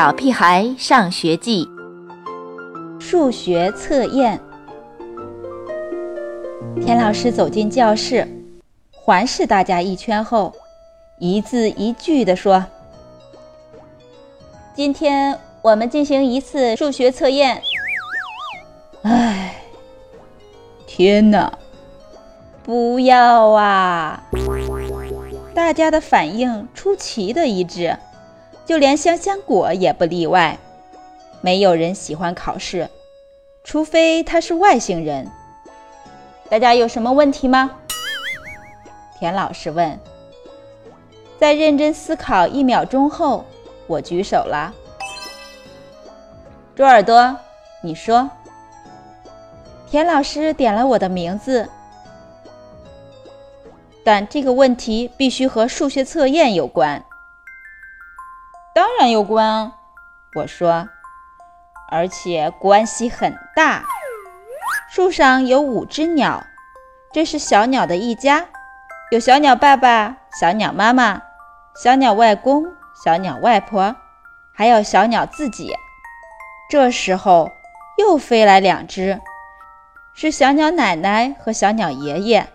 小屁孩上学记》数学测验。田老师走进教室，环视大家一圈后，一字一句地说：“今天我们进行一次数学测验。”唉，天哪！不要啊！大家的反应出奇的一致，就连香香果也不例外。没有人喜欢考试，除非他是外星人。大家有什么问题吗？田老师问。在认真思考一秒钟后，我举手了。猪耳朵，你说。田老师点了我的名字。但这个问题必须和数学测验有关。有关，我说，而且关系很大。树上有五只鸟，这是小鸟的一家，有小鸟爸爸、小鸟妈妈、小鸟外公、小鸟外婆，还有小鸟自己。这时候又飞来两只，是小鸟奶奶和小鸟爷爷。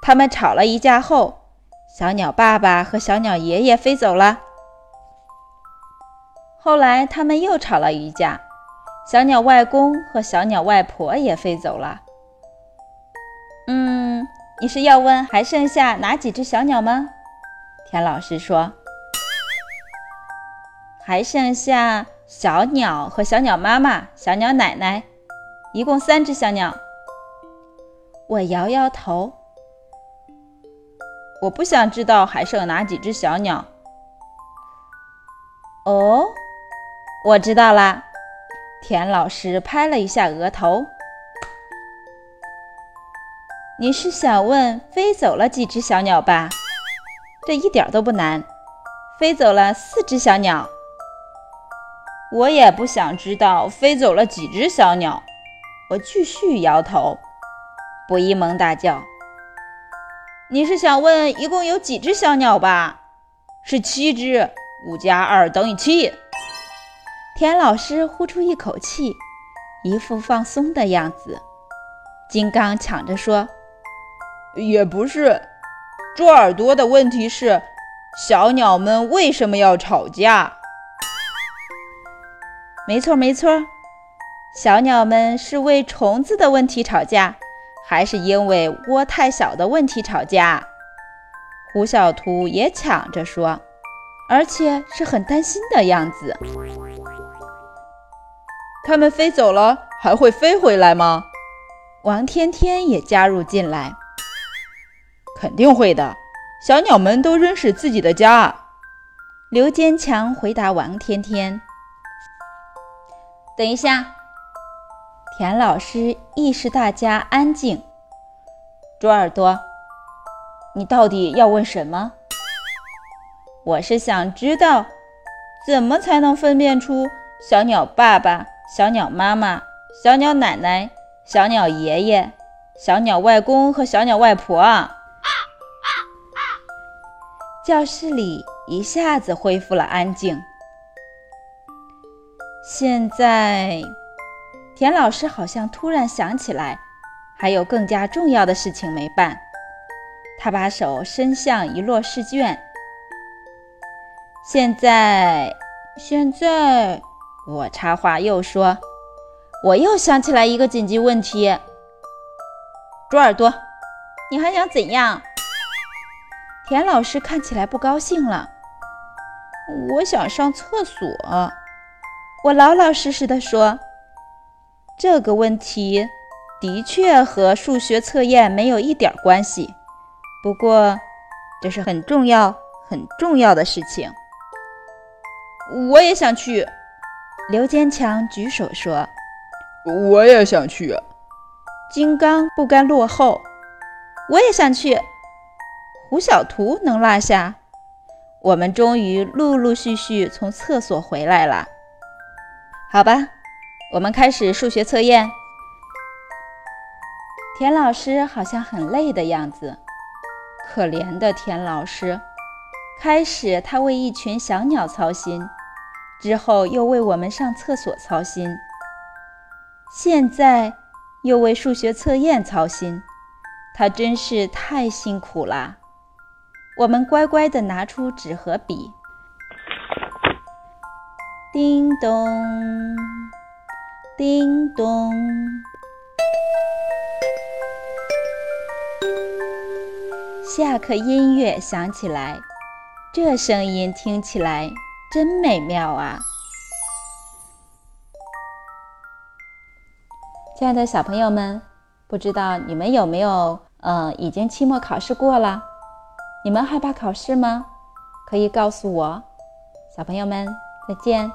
他们吵了一架后，小鸟爸爸和小鸟爷爷飞走了。后来他们又吵了一架，小鸟外公和小鸟外婆也飞走了。嗯，你是要问还剩下哪几只小鸟吗？田老师说，还剩下小鸟和小鸟妈妈、小鸟奶奶，一共三只小鸟。我摇摇头。我不想知道还剩哪几只小鸟。哦，我知道啦。田老师拍了一下额头。你是想问飞走了几只小鸟吧？这一点都不难。飞走了四只小鸟。我也不想知道飞走了几只小鸟。我继续摇头。布依蒙大叫。你是想问一共有几只小鸟吧？是七只，五加二等于七。田老师呼出一口气，一副放松的样子。金刚抢着说：“也不是。猪耳朵的问题是，小鸟们为什么要吵架？”没错，没错，小鸟们是为虫子的问题吵架。还是因为窝太小的问题吵架，胡小图也抢着说，而且是很担心的样子。他们飞走了，还会飞回来吗？王天天也加入进来。肯定会的，小鸟们都认识自己的家。刘坚强回答王天天。等一下。田老师意识大家安静。猪耳朵，你到底要问什么？我是想知道，怎么才能分辨出小鸟爸爸、小鸟妈妈、小鸟奶奶、小鸟爷爷、小鸟外公和小鸟外婆啊？教室里一下子恢复了安静。现在。田老师好像突然想起来，还有更加重要的事情没办。他把手伸向一摞试卷。现在，现在，我插话又说，我又想起来一个紧急问题。猪耳朵，你还想怎样？田老师看起来不高兴了。我想上厕所。我老老实实的说。这个问题的确和数学测验没有一点关系，不过这是很重要、很重要的事情。我也想去。刘坚强举手说：“我也想去。”金刚不甘落后：“我也想去。”胡小图能落下？我们终于陆陆续续从厕所回来了。好吧。我们开始数学测验。田老师好像很累的样子，可怜的田老师。开始他为一群小鸟操心，之后又为我们上厕所操心，现在又为数学测验操心，他真是太辛苦了。我们乖乖地拿出纸和笔。叮咚，叮咚，下课音乐响起来，这声音听起来真美妙啊！亲爱的小朋友们，不知道你们有没有呃已经期末考试过了？你们害怕考试吗？可以告诉我。小朋友们，再见。